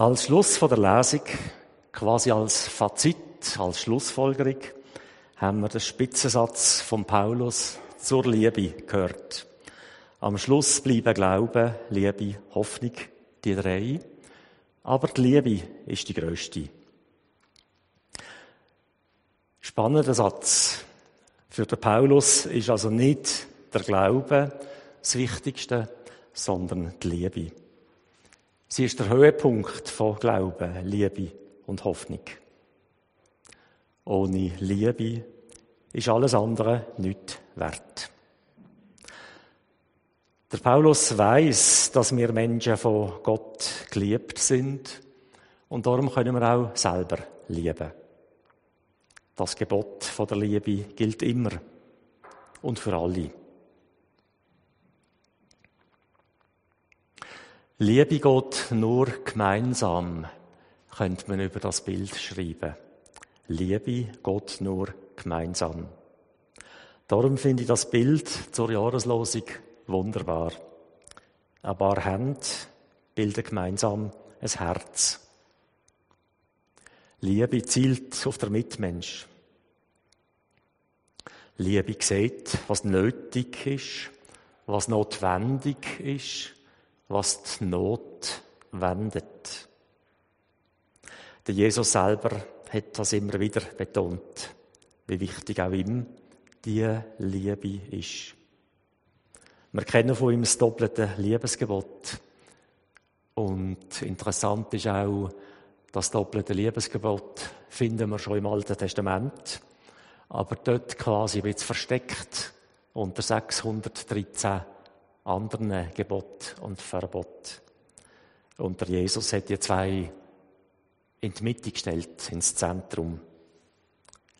Als Schluss von der Lesung, quasi als Fazit, als Schlussfolgerung, haben wir den Spitzensatz von Paulus zur Liebe gehört. Am Schluss bleiben Glaube, Liebe, Hoffnung, die drei. Aber die Liebe ist die größte. Spannender Satz. Für den Paulus ist also nicht der Glaube das Wichtigste, sondern die Liebe. Sie ist der Höhepunkt von Glauben, Liebe und Hoffnung. Ohne Liebe ist alles andere nicht wert. Der Paulus weiß, dass wir Menschen von Gott geliebt sind und darum können wir auch selber lieben. Das Gebot von der Liebe gilt immer und für alle. Liebe geht nur gemeinsam, könnte man über das Bild schreiben. Liebe geht nur gemeinsam. Darum finde ich das Bild zur Jahreslosung wunderbar. Ein paar Hände bilden gemeinsam ein Herz. Liebe zielt auf der Mitmensch. Liebe sieht, was nötig ist, was notwendig ist was die Not wendet. Der Jesus selber hat das immer wieder betont, wie wichtig auch ihm die Liebe ist. Wir kennen von ihm das doppelte Liebesgebot. Und interessant ist auch, das doppelte Liebesgebot finden wir schon im Alten Testament, aber dort quasi wird es versteckt unter 613 anderen Gebot und Verbot. Und der Jesus hat die zwei in die Mitte gestellt, ins Zentrum.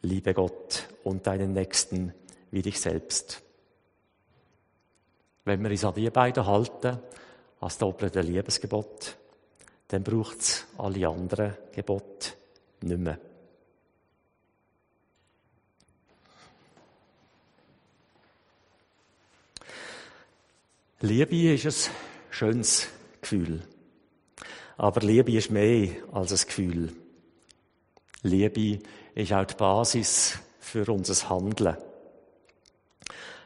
Liebe Gott und deinen Nächsten wie dich selbst. Wenn wir uns an die beiden halten, als doppelte Liebesgebot, dann braucht es alle anderen Gebote nicht mehr. Liebe ist ein schönes Gefühl. Aber Liebe ist mehr als ein Gefühl. Liebe ist auch die Basis für unser Handeln.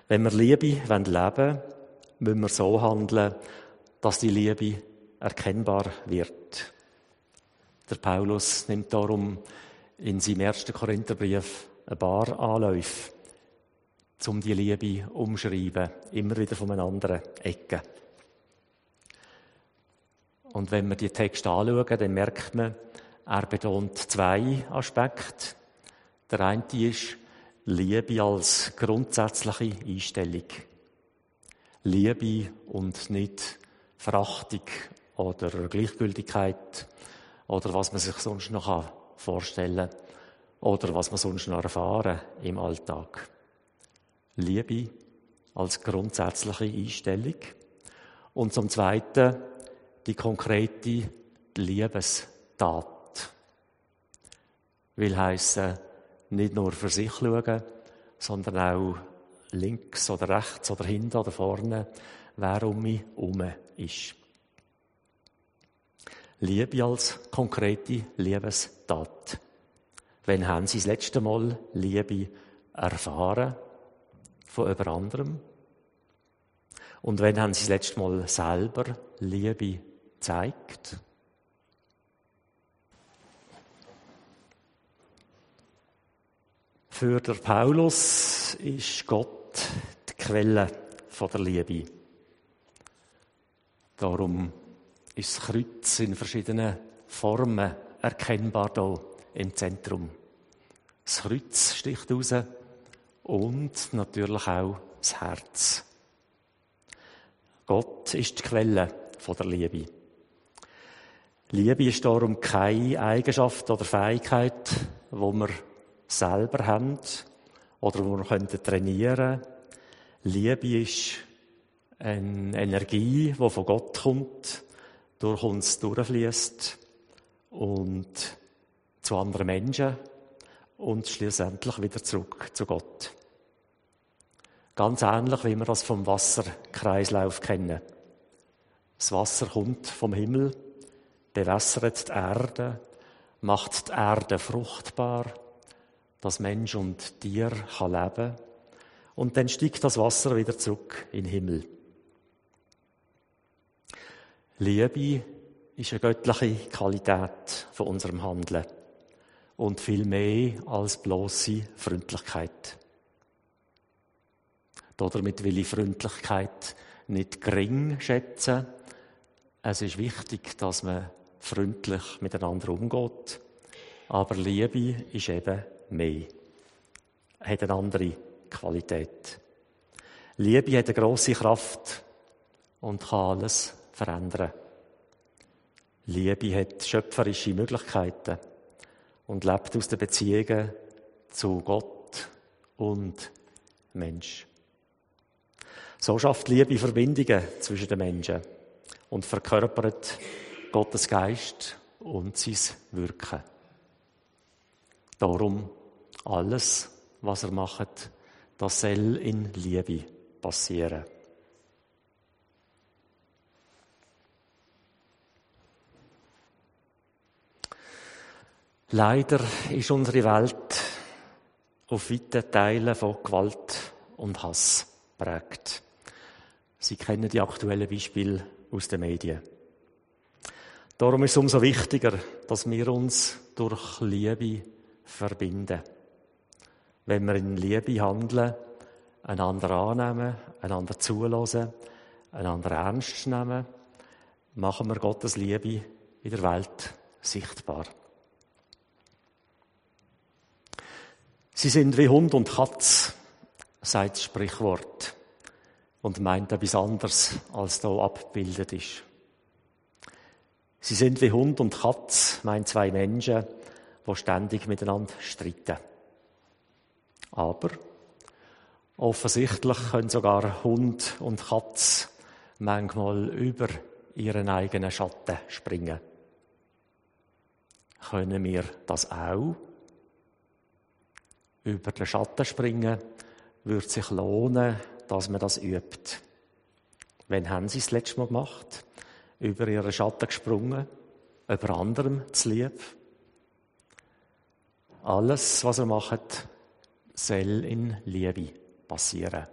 Wenn wir Liebe leben wollen, müssen wir so handeln, dass die Liebe erkennbar wird. Der Paulus nimmt darum in seinem ersten Korintherbrief ein paar Anläufe um die Liebe umschreiben, immer wieder von einer anderen Ecke. Und wenn wir die Texte anschauen, dann merkt man, er betont zwei Aspekte. Der eine ist Liebe als grundsätzliche Einstellung. Liebe und nicht Verachtung oder Gleichgültigkeit oder was man sich sonst noch vorstellen kann oder was man sonst noch erfahren im Alltag. Liebe als grundsätzliche Einstellung. Und zum Zweiten die konkrete Liebestat. Will heißen nicht nur für sich schauen, sondern auch links oder rechts oder hinten oder vorne, wer um mich herum ist. Liebe als konkrete Liebestat. Wenn haben Sie das letzte Mal Liebe erfahren von jemand anderem? Und wenn haben Sie das letzte Mal selber Liebe gezeigt? Für der Paulus ist Gott die Quelle der Liebe. Darum ist das Kreuz in verschiedenen Formen erkennbar da im Zentrum. Das Kreuz sticht raus und natürlich auch das Herz. Gott ist die Quelle der Liebe. Liebe ist darum keine Eigenschaft oder Fähigkeit, wo wir selber haben oder wo wir trainieren können. Liebe ist eine Energie, die von Gott kommt, durch uns durchfließt und zu anderen Menschen und schließlich wieder zurück zu Gott. Ganz ähnlich, wie wir das vom Wasserkreislauf kennen. Das Wasser kommt vom Himmel, bewässert die Erde, macht die Erde fruchtbar, dass Mensch und Tier kann leben und dann steigt das Wasser wieder zurück in den Himmel. Liebe ist eine göttliche Qualität von unserem Handeln und viel mehr als bloße Freundlichkeit. Damit will ich Freundlichkeit nicht gering schätzen. Es ist wichtig, dass man freundlich miteinander umgeht. Aber Liebe ist eben mehr. Hat eine andere Qualität. Liebe hat eine grosse Kraft und kann alles verändern. Liebe hat schöpferische Möglichkeiten und lebt aus den Beziehungen zu Gott und Mensch. So schafft Liebe Verbindungen zwischen den Menschen und verkörpert Gottes Geist und sein Wirken. Darum alles, was er macht, das soll in Liebe passieren. Leider ist unsere Welt auf weiten Teilen von Gewalt und Hass prägt. Sie kennen die aktuellen Beispiele aus den Medien. Darum ist es umso wichtiger, dass wir uns durch Liebe verbinden. Wenn wir in Liebe handeln, einander annehmen, einander zulassen, einander ernst nehmen, machen wir Gottes Liebe in der Welt sichtbar. Sie sind wie Hund und Katz, sagt das Sprichwort, und meint etwas anderes, als da abgebildet ist. Sie sind wie Hund und Katz, meint zwei Menschen, die ständig miteinander streiten. Aber offensichtlich können sogar Hund und Katz manchmal über ihren eigenen Schatten springen. Können wir das auch? Über den Schatten springen, würde sich lohnen, dass man das übt. Wann haben Sie es das letzte Mal gemacht? Über Ihren Schatten gesprungen? Über anderem zu lieb? Alles, was er macht, soll in Liebe passieren.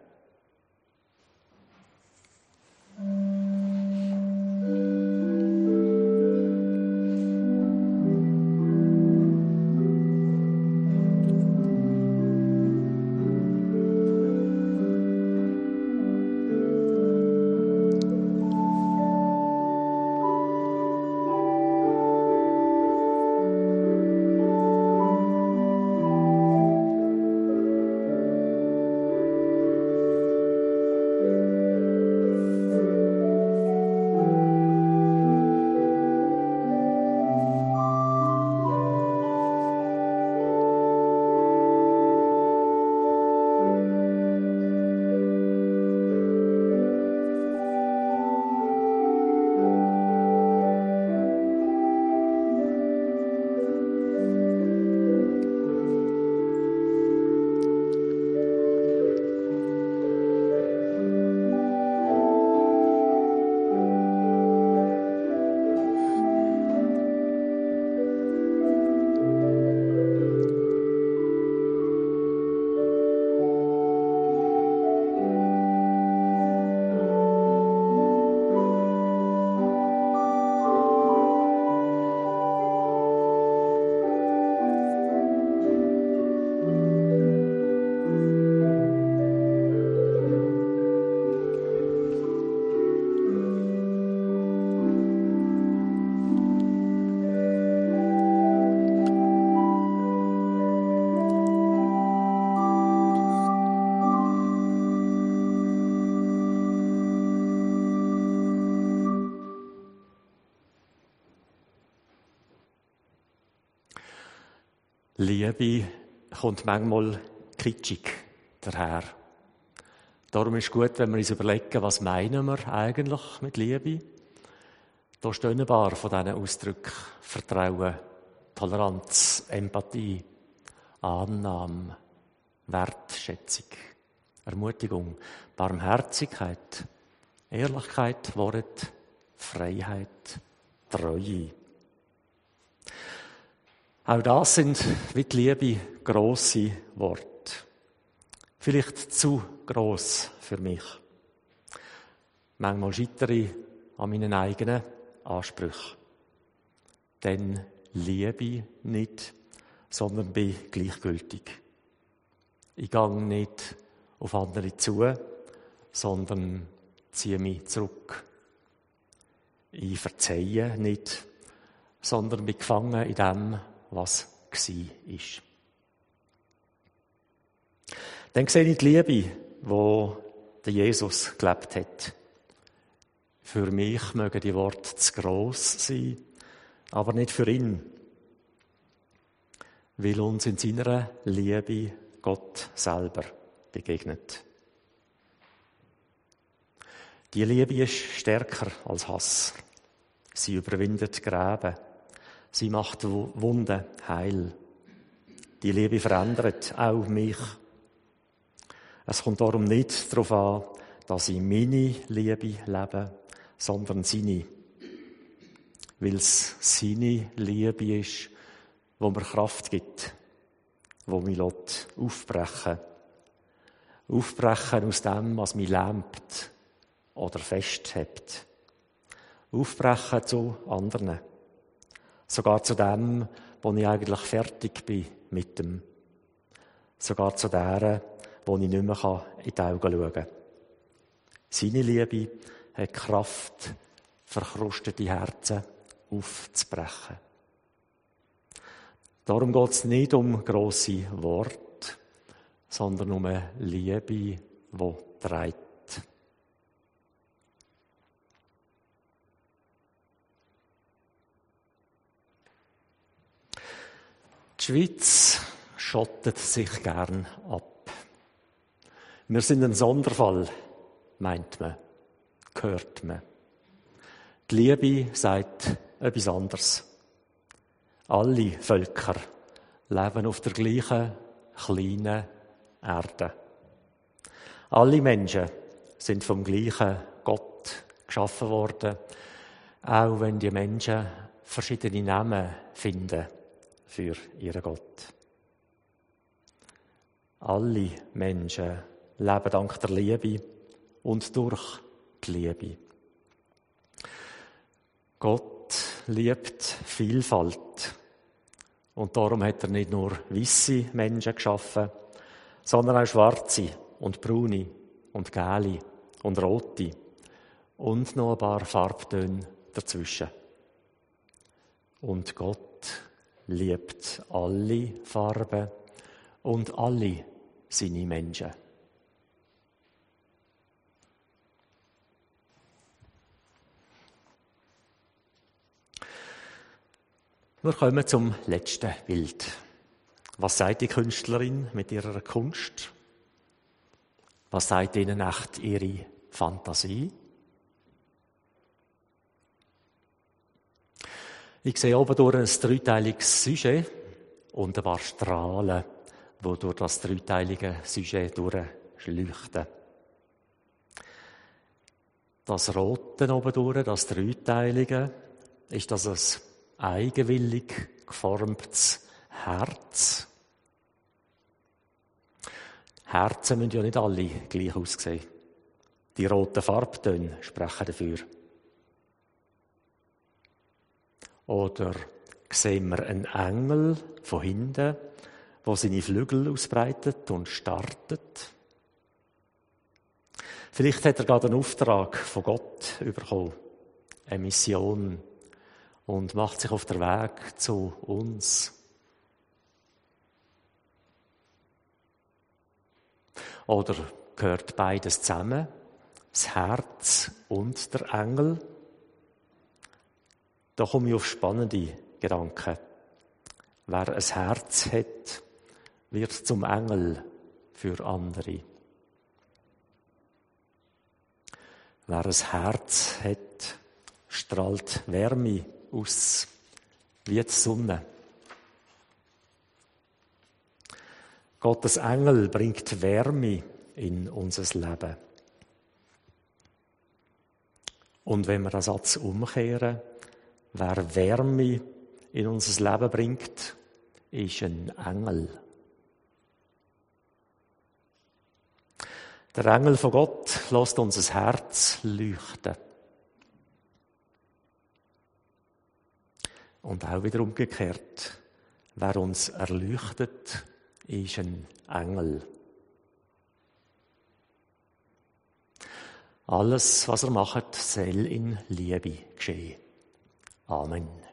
Liebe kommt manchmal kitschig daher. Darum ist es gut, wenn wir uns überlegen, was meinen wir eigentlich mit Liebe? Da stehen ein paar von diesen Ausdrücken. Vertrauen, Toleranz, Empathie, Annahme, Wertschätzung, Ermutigung, Barmherzigkeit, Ehrlichkeit, Wort, Freiheit, Treue Auch das sind wie die Liebe grosse Worte. Vielleicht zu gross für mich. Manchmal scheitere ich an meinen eigenen Ansprüchen. Dann liebe ich nicht, sondern bin gleichgültig. Ich gehe nicht auf andere zu, sondern ziehe mich zurück. Ich verzeihe nicht, sondern bin gefangen in dem, was war. Dann sehe ich die Liebe, wo der Jesus gelebt hat. Für mich mögen die Worte zu gross sein, aber nicht für ihn. Weil uns in seiner Liebe Gott selber begegnet. Die Liebe ist stärker als Hass. Sie überwindet Gräben. Sie macht Wunden heil. Die Liebe verändert auch mich. Es kommt darum nicht darauf an, dass ich meine Liebe lebe, sondern seine. Weil es seine Liebe ist, wo mir Kraft gibt, wo mich aufbrechen Aufbrechen aus dem, was mich lähmt oder festhebt. Aufbrechen zu anderen. Sogar zu dem, wo ich eigentlich fertig bin mit dem. Sogar zu der, wo ich nicht mehr in die Augen schauen kann. Seine Liebe hat Kraft, verkrustete Herzen aufzubrechen. Darum geht es nicht um grosse Worte, sondern um eine Liebe, die trägt. Die Schweiz schottet sich gern ab. Wir sind ein Sonderfall, meint man, hört man. Die Liebe sagt etwas anderes. Alle Völker leben auf der gleichen kleinen Erde. Alle Menschen sind vom gleichen Gott geschaffen worden, auch wenn die Menschen verschiedene Namen finden für ihren Gott. Alle Menschen leben dank der Liebe und durch die Liebe. Gott liebt Vielfalt. Und darum hat er nicht nur weiße Menschen geschaffen, sondern auch schwarze und braune und gelbe und rote und noch ein paar Farbtöne dazwischen. Und Gott liebt alle Farben und alle seine Menschen. Wir kommen zum letzten Bild. Was sagt die Künstlerin mit ihrer Kunst? Was sagt ihnen echt ihre Fantasie? Ich sehe oben durch ein dreiteiliges Sujet und ein paar Strahlen, die durch das dreiteilige Sujet durchleuchten. Das Rote oben durch, das Dreiteilige, ist das ein eigenwillig geformtes Herz. Herzen müssen ja nicht alle gleich aussehen. Die roten Farbtöne sprechen dafür. Oder sehen wir einen Engel von hinten, der seine Flügel ausbreitet und startet? Vielleicht hat er gerade einen Auftrag von Gott bekommen, eine Mission, und macht sich auf den Weg zu uns. Oder gehört beides zusammen? Das Herz und der Engel? Da komme ich auf spannende Gedanken. Wer ein Herz hat, wird zum Engel für andere. Wer ein Herz hat, strahlt Wärme aus, wie die Sonne. Gottes Engel bringt Wärme in unser Leben. Und wenn wir den Satz umkehren, wer Wärme in unser Leben bringt, ist ein Engel. Der Engel von Gott lässt unser Herz leuchten. Und auch wieder umgekehrt. Wer uns erleuchtet, ist ein Engel. Alles, was er macht, soll in Liebe geschehen. Amen.